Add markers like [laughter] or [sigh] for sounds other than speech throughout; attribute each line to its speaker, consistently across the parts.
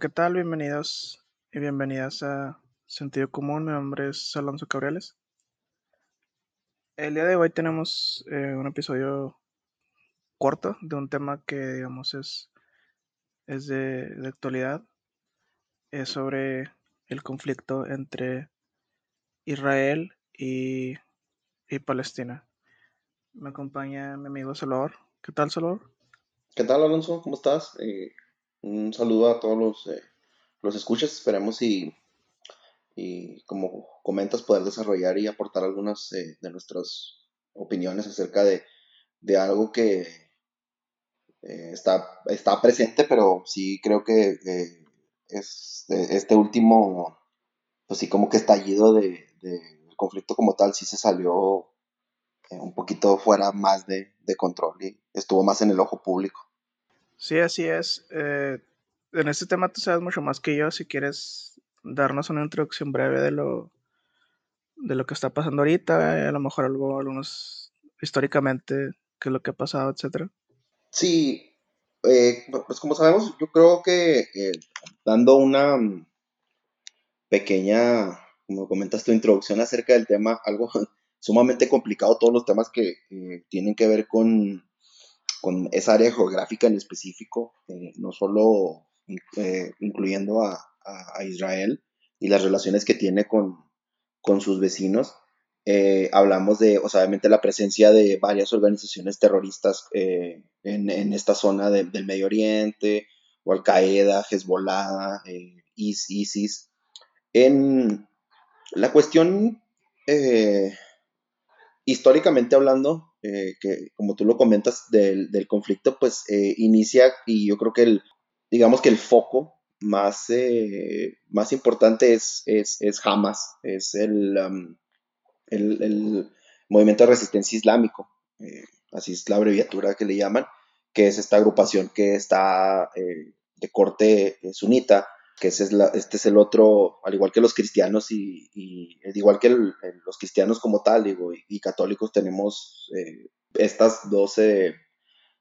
Speaker 1: ¿qué tal? Bienvenidos y bienvenidas a Sentido Común. Mi nombre es Alonso Cabrales. El día de hoy tenemos eh, un episodio corto de un tema que, digamos, es, es de, de actualidad. Es sobre el conflicto entre Israel y, y Palestina. Me acompaña mi amigo Salvador. ¿Qué tal, Salvador?
Speaker 2: ¿Qué tal, Alonso? ¿Cómo estás? Eh, un saludo a todos los, eh, los escuchas. Esperemos y, y, como comentas, poder desarrollar y aportar algunas eh, de nuestras opiniones acerca de, de algo que eh, está, está presente, pero sí creo que eh, es este último, pues sí, como que estallido de, de- conflicto como tal, sí se salió un poquito fuera más de, de control y estuvo más en el ojo público.
Speaker 1: Sí, así es. Eh, en este tema tú sabes mucho más que yo. Si quieres darnos una introducción breve de lo, de lo que está pasando ahorita, a lo mejor algo, algunos históricamente, qué es lo que ha pasado, etcétera.
Speaker 2: Sí, eh, pues como sabemos, yo creo que eh, dando una mm, pequeña, como comentas tu introducción acerca del tema, algo [laughs] sumamente complicado, todos los temas que eh, tienen que ver con, con esa área geográfica en específico, eh, no solo eh, incluyendo a, a- a Israel y las relaciones que tiene con, con sus vecinos. Eh, hablamos de, o sea, obviamente, la presencia de varias organizaciones terroristas eh, en, en esta zona de- del Medio Oriente, o Al-Qaeda, Hezbollah, eh, Is- ISIS. En la cuestión, eh, históricamente hablando, eh, que como tú lo comentas, del, del conflicto, pues eh, inicia y yo creo que el, digamos que el foco más, eh, más importante es, es, es Hamas, es el, um, el, el movimiento de resistencia islámico, así es la abreviatura que le llaman, que es esta agrupación que está de corte sunita, que ese es la, este es el otro, al igual que los cristianos y, y al igual que los cristianos como tal, y, y católicos tenemos eh, estas dos, se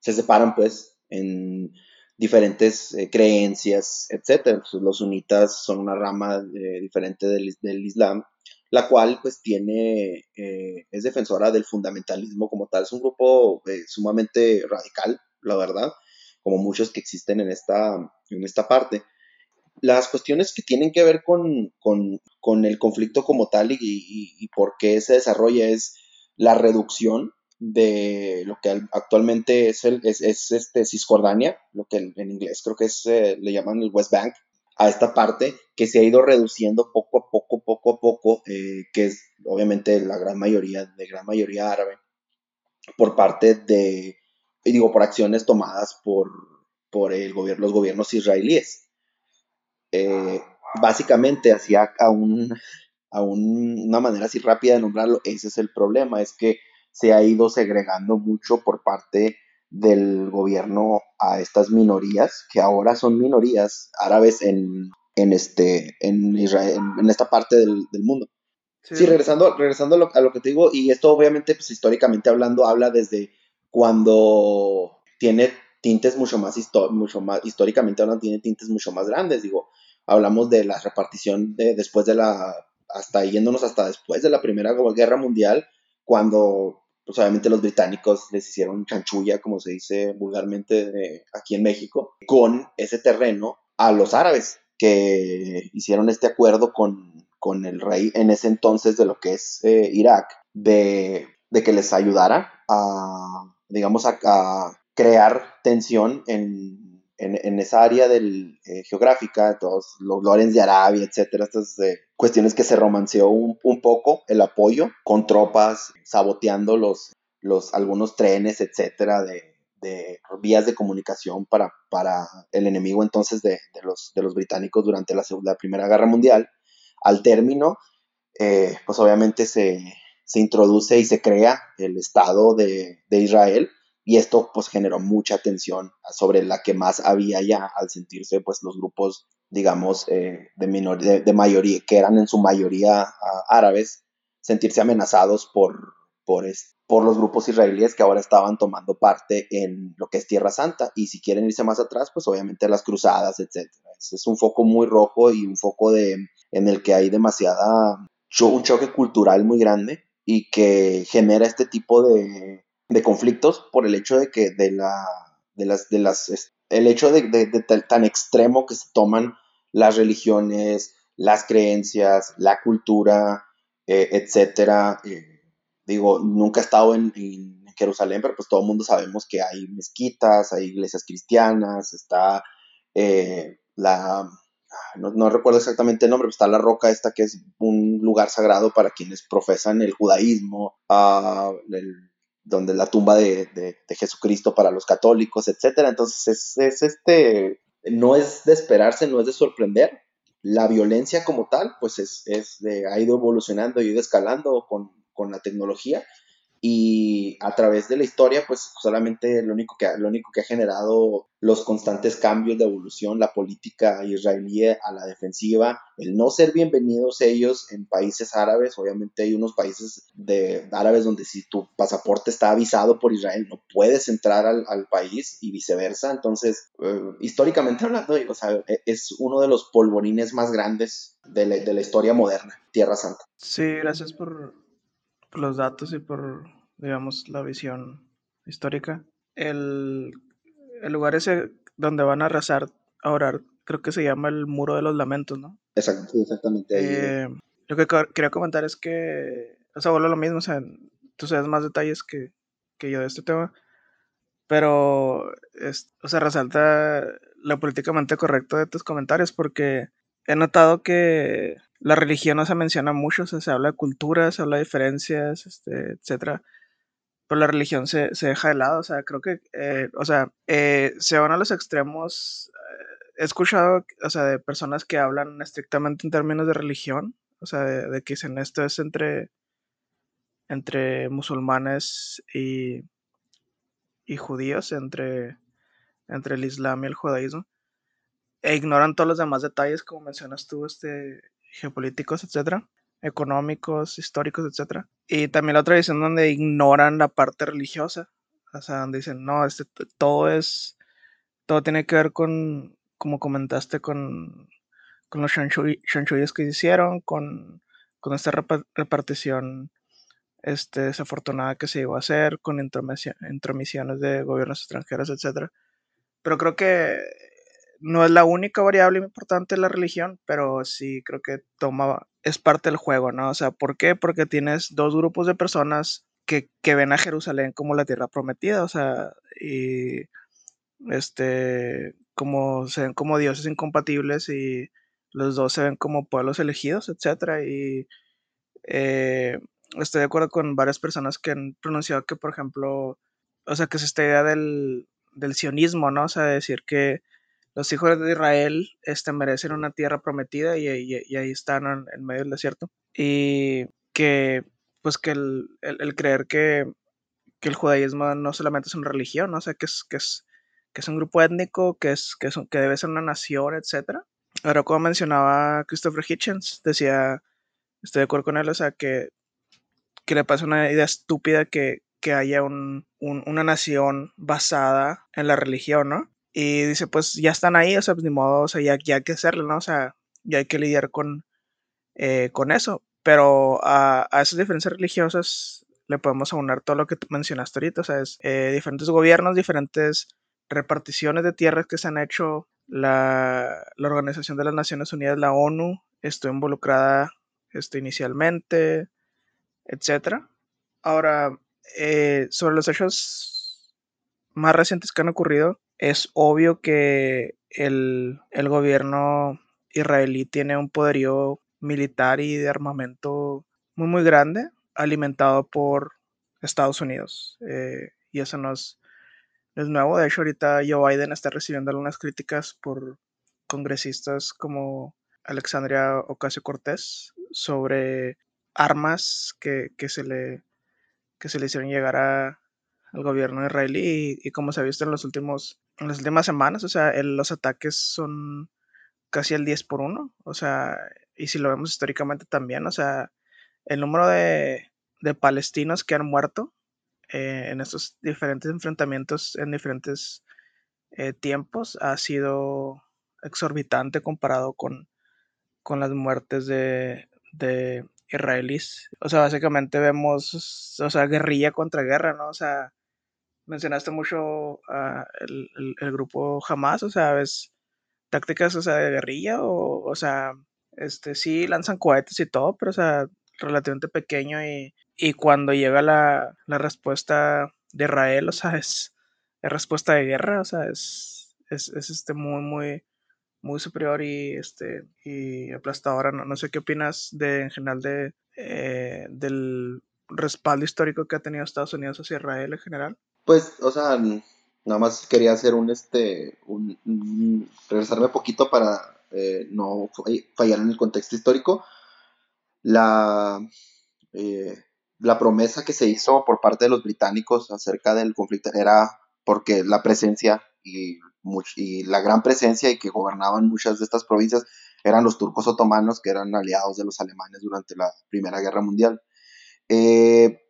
Speaker 2: separan pues en diferentes eh, creencias. Pues, los sunitas son una rama eh, diferente del, del Islam, la cual pues tiene, es defensora del fundamentalismo como tal. Es un grupo sumamente radical, la verdad, como muchos que existen en esta, en esta parte. Las cuestiones que tienen que ver con, con, el conflicto como tal y, por qué se desarrolla es la reducción de lo que al- actualmente es, el, es, es este Cisjordania, lo que en inglés creo que es, eh, le llaman el West Bank, a esta parte que se ha ido reduciendo poco a poco, poco a poco, eh, que es obviamente la gran mayoría, de gran mayoría árabe, por parte de, digo, por acciones tomadas por, por el gobierno, los gobiernos israelíes. Eh, básicamente, hacia a un, a un- una manera así rápida de nombrarlo, ese es el problema, es que se ha ido segregando mucho por parte del gobierno a estas minorías, que ahora son minorías árabes en, en, este, en, Israel, en, esta parte del, del mundo.
Speaker 1: Sí,
Speaker 2: Sí, regresando, regresando a lo, a lo que te digo, y esto obviamente, pues históricamente hablando, habla desde cuando tiene tintes mucho más, mucho más históricamente hablando, tiene tintes mucho más grandes, digo, hablamos de la repartición de, después de la, hasta yéndonos hasta después de la Primera Guerra Mundial, cuando, pues obviamente los británicos les hicieron chanchulla, como se dice vulgarmente aquí en México, con ese terreno a los árabes, que hicieron este acuerdo con, con el rey en ese entonces de lo que es eh, Irak, de, de que les ayudara a, digamos, a crear tensión en, en, en esa área del, eh, geográfica, todos los Lorenz de Arabia, etcétera, estas eh, cuestiones que se romanceó un, un poco el apoyo con tropas saboteando los, los algunos trenes, etcétera, de, de vías de comunicación para, para el enemigo entonces de, de, los, de los británicos durante la, la Primera Guerra Mundial. Al término, eh, pues obviamente se, se introduce y se crea el Estado de, de Israel y esto pues generó mucha tensión sobre la que más había ya al sentirse pues los grupos digamos eh, de, minor, de, de, mayoría que eran en su mayoría uh, árabes sentirse amenazados por, por, por los grupos israelíes que ahora estaban tomando parte en lo que es Tierra Santa. Y si quieren irse más atrás pues obviamente las cruzadas etcétera. Es un foco muy rojo y un foco de, en el que hay demasiada, un choque cultural muy grande y que genera este tipo de, de conflictos por el hecho de que de la, de las, de las, el hecho de, de, de tan extremo que se toman las religiones, las creencias, la cultura, eh, etcétera. Eh, digo, nunca he estado en, en, Jerusalén, pero pues todo el mundo sabemos que hay mezquitas, hay iglesias cristianas, está eh, la, no, no, recuerdo exactamente el nombre, pero está la roca esta que es un lugar sagrado para quienes profesan el judaísmo, uh, el, donde la tumba de, de, Jesucristo para los católicos, etcétera. Entonces es, es este, no es de esperarse, no es de sorprender, la violencia como tal, pues es, es de, ha ido evolucionando y ido escalando con, con, la tecnología y a través de la historia, pues solamente lo único, que, lo único que ha generado los constantes cambios de evolución, la política israelí a la defensiva, el no ser bienvenidos ellos en países árabes, obviamente hay unos países de árabes donde si tu pasaporte está avisado por Israel no puedes entrar al, al país y viceversa, entonces eh, históricamente hablando, o sea, e, es uno de los polvorines más grandes de la, de la historia moderna, Tierra Santa.
Speaker 1: Sí, gracias por, por los datos y por, digamos, la visión histórica. El, el, lugar ese donde van a rezar, a orar, creo que se llama el Muro de los Lamentos, ¿no?
Speaker 2: Exact, exactamente.
Speaker 1: Eh, lo que quería comentar es que, o sea, vuelvo lo mismo, o sea, tú sabes más detalles que, que yo de este tema, pero, es, o sea, resalta lo políticamente correcto de tus comentarios porque he notado que la religión no se menciona mucho, o sea, se habla de cultura, se habla de diferencias, este, etcétera. Pero la religión se, se, deja de lado, o sea, creo que, eh, o sea, eh, se van a los extremos. He escuchado, o sea, de personas que hablan estrictamente en términos de religión, o sea, de, de que dicen esto es entre, entre musulmanes y, y judíos, entre, entre el islam y el judaísmo, e ignoran todos los demás detalles, como mencionas tú, este, geopolíticos, etcétera, económicos, históricos, etcétera. Y también la otra visión donde ignoran la parte religiosa, o sea, donde dicen, no, este, todo es, todo tiene que ver con, como comentaste, con, con los chanchullos que hicieron, con, con esta repartición este, desafortunada que se iba a hacer, con intromisiones de gobiernos extranjeros, etcétera. Pero creo que no es la única variable importante de la religión, pero sí creo que toma, es parte del juego, ¿no? O sea, ¿por qué? Porque tienes dos grupos de personas que, que ven a Jerusalén como la tierra prometida, o sea, y este, como se ven como dioses incompatibles y los dos se ven como pueblos elegidos, etcétera, y eh, estoy de acuerdo con varias personas que han pronunciado que, por ejemplo, o sea, que es esta idea del, del sionismo, ¿no? O sea, decir que los hijos de Israel este, merecen una tierra prometida y, y, y ahí están en, medio del desierto. Y que, pues, que el, el, el creer que, que, el judaísmo no solamente es una religión, ¿no? o sea, que es, que es, que es un grupo étnico, que, es, que, es, que debe ser una nación, etc. Ahora, como mencionaba Christopher Hitchens, decía, estoy de acuerdo con él, o sea, que, que le pasa una idea estúpida que, que haya un, un, una nación basada en la religión, ¿no? Y dice, pues ya están ahí, o sea, pues ni modo, o sea, ya, ya hay que hacerlo, ¿no? O sea, ya hay que lidiar con, eh, con eso. Pero a, a, esas diferencias religiosas le podemos aunar todo lo que mencionaste ahorita, o sea, es eh, diferentes gobiernos, diferentes reparticiones de tierras que se han hecho. La, la Organización de las Naciones Unidas, la ONU, estuvo involucrada este, inicialmente, etcétera. Ahora, eh, sobre los hechos más recientes que han ocurrido, es obvio que el, el, gobierno israelí tiene un poderío militar y de armamento muy, muy grande, alimentado por Estados Unidos. Eh, y eso no es, no es, nuevo. De hecho, ahorita Joe Biden está recibiendo algunas críticas por congresistas como Alexandria Ocasio Cortés sobre armas que, que, se, le, que se le hicieron llegar a, al gobierno israelí y, y, como se ha visto en los últimos en las últimas semanas, o sea, los ataques son casi el 10 por 1, o sea, y si lo vemos históricamente también, o sea, el número de, de palestinos que han muerto eh, en estos diferentes enfrentamientos en diferentes eh, tiempos ha sido exorbitante comparado con, con las muertes de, de israelíes. O sea, básicamente vemos, o sea, guerrilla contra guerra, ¿no? O sea, mencionaste mucho uh, el, grupo Hamas, o sea, ves tácticas, o sea, de guerrilla, o, o sea, este, sí lanzan cohetes y todo, pero, o sea, relativamente pequeño y, y cuando llega la, la, respuesta de Israel, o sea, es, es respuesta de guerra, o sea, es, es, es, este muy, muy, muy superior y, este, y aplastadora. No, no sé qué opinas de, en general de, eh, del respaldo histórico que ha tenido Estados Unidos hacia Israel en general.
Speaker 2: Pues, o sea, nada más quería hacer un, este, un, un poquito para eh, no fallar en el contexto histórico. La, eh, la promesa que se hizo por parte de los británicos acerca del conflicto era porque la presencia y, y, la gran presencia y que gobernaban muchas de estas provincias eran los turcos otomanos que eran aliados de los alemanes durante la Primera Guerra Mundial. Eh,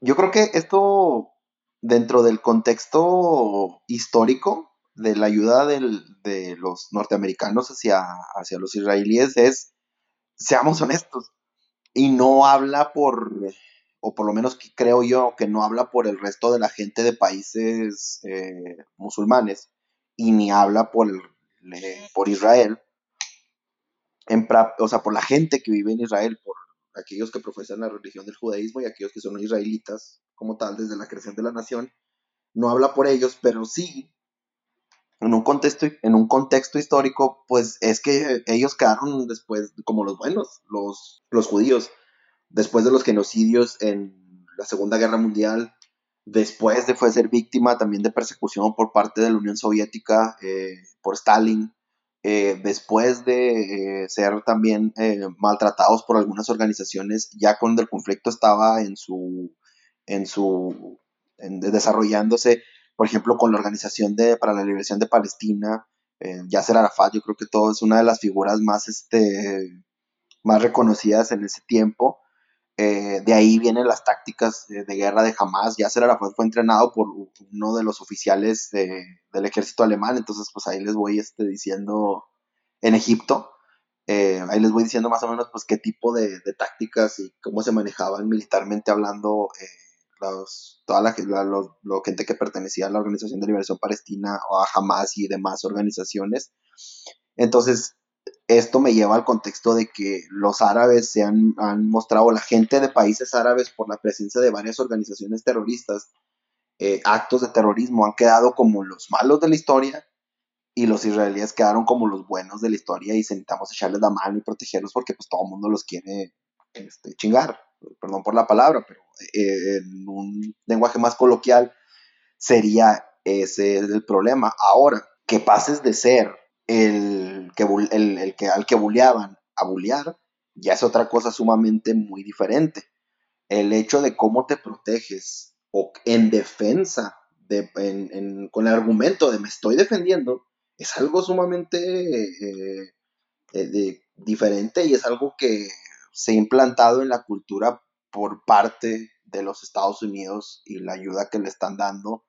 Speaker 2: yo creo que esto dentro del contexto histórico de la ayuda de los norteamericanos hacia, los israelíes es, seamos honestos, y no habla por, o por lo menos creo yo que no habla por el resto de la gente de países eh, musulmanes, y ni habla por, por Israel, o sea, por la gente que vive en Israel, por aquellos que profesan la religión del judaísmo y aquellos que son israelitas como tal desde la creación de la nación, no habla por ellos, pero sí en un contexto, en un contexto histórico, pues es que ellos quedaron después como los buenos, los, los judíos, después de los genocidios en la Segunda Guerra Mundial, después de fue ser víctima también de persecución por parte de la Unión Soviética, eh, por Stalin, eh, después de eh, ser también maltratados por algunas organizaciones, ya cuando el conflicto estaba en su, en su, desarrollándose, por ejemplo, con la Organización de, para la Liberación de Palestina, eh, Yasser Arafat, yo creo que todo es una de las figuras más, este, más reconocidas en ese tiempo. Eh, de ahí vienen las tácticas de, guerra de Hamas. Yasser Arafat fue entrenado por uno de los oficiales de, del ejército alemán, entonces pues ahí les voy este, diciendo en Egipto. Eh, ahí les voy diciendo más o menos pues qué tipo de, de tácticas y cómo se manejaban militarmente hablando eh, los, toda la, la los, gente que pertenecía a la Organización de Liberación Palestina o a Hamas y demás organizaciones. Entonces, esto me lleva al contexto de que los árabes se han, han, mostrado, la gente de países árabes, por la presencia de varias organizaciones terroristas, eh, actos de terrorismo, han quedado como los malos de la historia y los israelíes quedaron como los buenos de la historia y necesitamos echarles la mano y protegerlos porque pues todo el mundo los quiere este, chingar, perdón por la palabra, pero eh, en un lenguaje más coloquial sería ese el problema. Ahora, que pases de ser el que, el, el que al que buleaban a bulear, ya es otra cosa sumamente muy diferente. El hecho de cómo te proteges o en defensa, de, en, en, con el argumento de me estoy defendiendo, es algo sumamente eh, eh, de, diferente y es algo que se ha implantado en la cultura por parte de los Estados Unidos y la ayuda que le están dando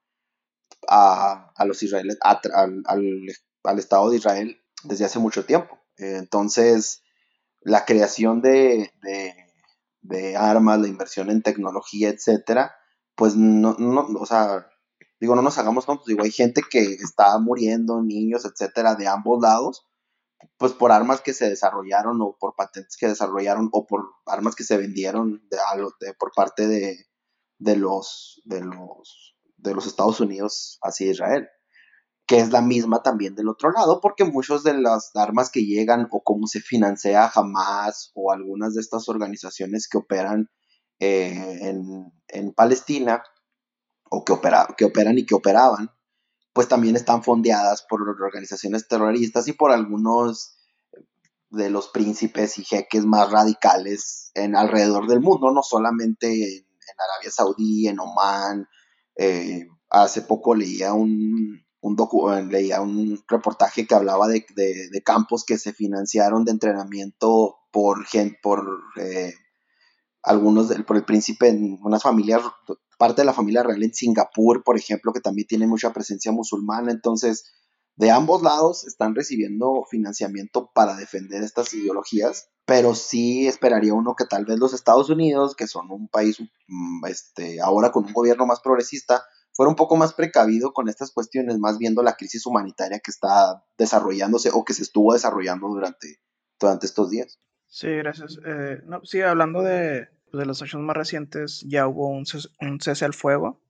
Speaker 2: a, a los israelíes, al, al, Estado de Israel desde hace mucho tiempo. Entonces, la creación de, de, de, armas, la inversión en tecnología, etcétera, pues no, no, o sea, digo, no nos hagamos tontos, digo, hay gente que está muriendo, niños, etcétera, de ambos lados, pues por armas que se desarrollaron o por patentes que desarrollaron o por armas que se vendieron de, por parte de, de, los, de, los, de los Estados Unidos hacia Israel, que es la misma también del otro lado, porque muchas de las armas que llegan o cómo se financia Hamas o algunas de estas organizaciones que operan eh, en, en, Palestina o que, opera, que operan y que operaban, pues también están fondeadas por organizaciones terroristas y por algunos de los príncipes y jeques más radicales en alrededor del mundo, no solamente en, Arabia Saudí, en Oman. Eh, hace poco leía un, un docu leía un reportaje que hablaba de, de, campos que se financiaron de entrenamiento por, por eh, algunos, del, por el príncipe en unas familias parte de la familia real en Singapur, por ejemplo, que también tiene mucha presencia musulmana. Entonces, de ambos lados están recibiendo financiamiento para defender estas ideologías, pero sí esperaría uno que tal vez los Estados Unidos, que son un país mm, este, ahora con un gobierno más progresista, fuera un poco más precavido con estas cuestiones, más viendo la crisis humanitaria que está desarrollándose o que se estuvo desarrollando durante, durante estos días.
Speaker 1: Sí, gracias. Eh, sí, hablando de, de los hechos más recientes, ya hubo un un cese al fuego,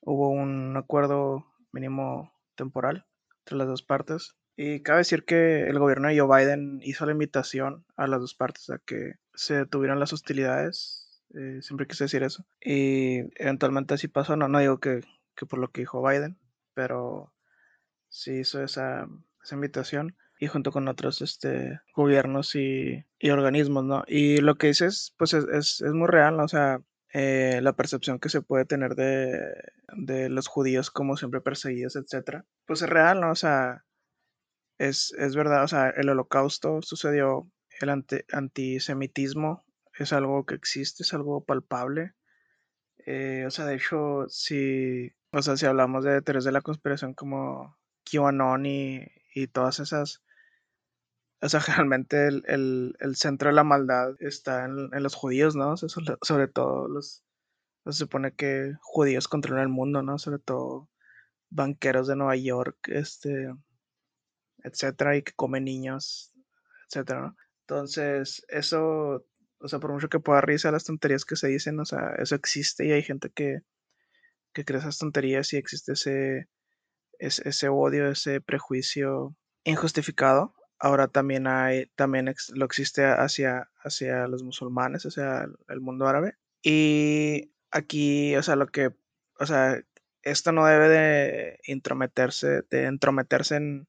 Speaker 1: hubo un acuerdo mínimo temporal entre las dos partes. Y cabe decir que el gobierno de Joe Biden hizo la invitación a las dos partes a que se detuvieran las hostilidades. Eh, siempre quise decir eso. Y eventualmente así pasó. No, no digo que, que por lo que dijo Biden, pero sí hizo esa, esa invitación y junto con otros este, gobiernos y, y, organismos, ¿no? Y lo que dices, pues es, es, es muy real, ¿no? O sea, eh, la percepción que se puede tener de, de, los judíos como siempre perseguidos, etcétera, pues es real, ¿no? O sea, es, es verdad, o sea, el holocausto sucedió, el anti, antisemitismo es algo que existe, es algo palpable. Eh, o sea, de hecho, si, o sea, si hablamos de teorías de la conspiración como QAnon y, y todas esas, o sea, [laughs] realmente el, el, el, centro de la maldad está en, en los judíos, ¿no? O sea, sobre, todo los... Se supone que judíos controlan el mundo, ¿no? Sobre todo banqueros de Nueva York, este, etcétera, y que comen niños, etcétera, ¿no? Entonces, eso, o sea, por mucho que pueda risa las tonterías que se dicen, o sea, eso existe y hay gente que, que cree esas tonterías y existe ese, ese, ese odio, ese prejuicio injustificado ahora también hay, también lo existe hacia, hacia los musulmanes, hacia el, el, mundo árabe. Y aquí, o sea, lo que, o sea, esto no debe de intrometerse, de entrometerse en,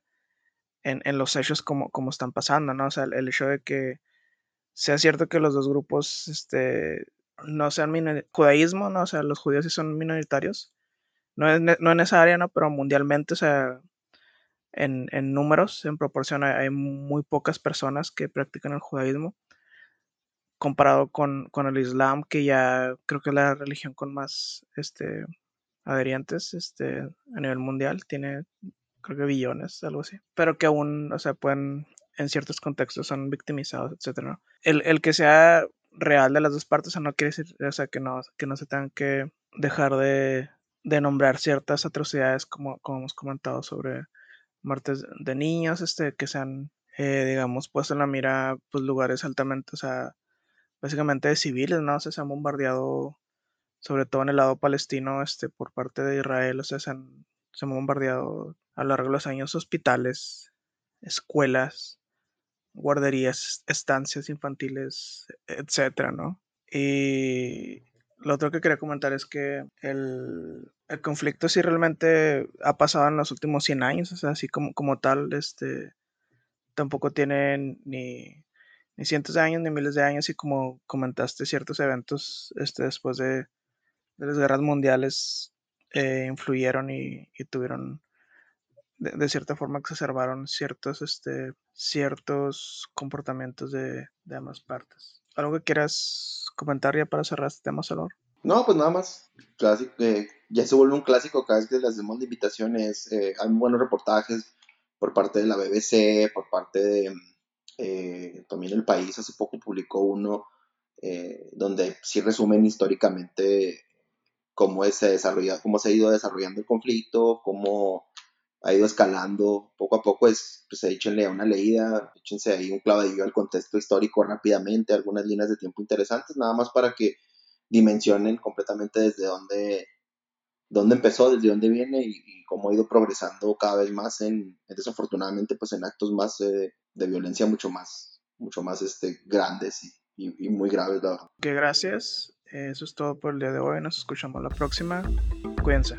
Speaker 1: en, los hechos como, como están pasando, ¿no? O sea, el, el, hecho de que sea cierto que los dos grupos, este, no sean judaísmo, ¿no? O sea, los judíos sí son minoritarios. No, es, no en esa área, ¿no? Pero mundialmente, o sea, en, en, números, en proporción, hay muy pocas personas que practican el judaísmo comparado con, con, el Islam, que ya creo que es la religión con más este, adherientes este, a nivel mundial, tiene creo que billones, algo así, pero que aún, o sea, pueden, en ciertos contextos son victimizados. ¿no? El, el, que sea real de las dos partes, no quiere decir, o sea, que no, que no se tengan que dejar de, de nombrar ciertas atrocidades como, como hemos comentado sobre muertes de niños, este, que se han, eh, digamos, puesto en la mira, pues lugares altamente, o sea, básicamente de civiles, ¿no? O sea, se han bombardeado, sobre todo en el lado palestino, este, por parte de Israel, o sea, se han, se han bombardeado a lo largo de los años hospitales, escuelas, guarderías, estancias infantiles, etcétera, ¿no? Y lo otro que quería comentar es que el, el, conflicto sí realmente ha pasado en los últimos 100 años, o sea, así como, como tal, este, tampoco tiene ni, ni, cientos de años ni miles de años y como comentaste, ciertos eventos este, después de, de las guerras mundiales eh, influyeron y, y tuvieron, de, de, cierta forma, exacerbaron ciertos, este, ciertos comportamientos de, de ambas partes. ¿Algo que quieras comentar ya para cerrar este tema, Salor?
Speaker 2: No, pues nada más. Clásico, eh, ya se vuelve un clásico cada vez que les hacemos invitaciones. Eh, hay buenos reportajes por parte de la BBC, por parte de eh, también El País. Hace poco publicó uno eh, donde sí resumen históricamente cómo se, cómo se ha ido desarrollando el conflicto, cómo ha ido escalando poco a poco, es, pues échenle una leída, échense ahí un clavadillo al contexto histórico rápidamente, algunas líneas de tiempo interesantes, nada más para que dimensionen completamente desde dónde, dónde empezó, desde dónde viene y, y, cómo ha ido progresando cada vez más en, desafortunadamente, pues en actos más eh, de violencia mucho más, mucho más este, grandes y, y, y muy graves, la verdad.
Speaker 1: Que gracias, eso es todo por el día de hoy, nos escuchamos la próxima, cuídense.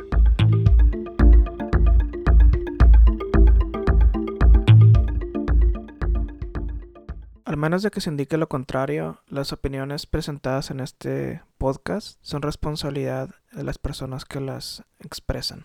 Speaker 1: Al menos de que se indique lo contrario, las opiniones presentadas en este podcast son responsabilidad de las personas que las expresan.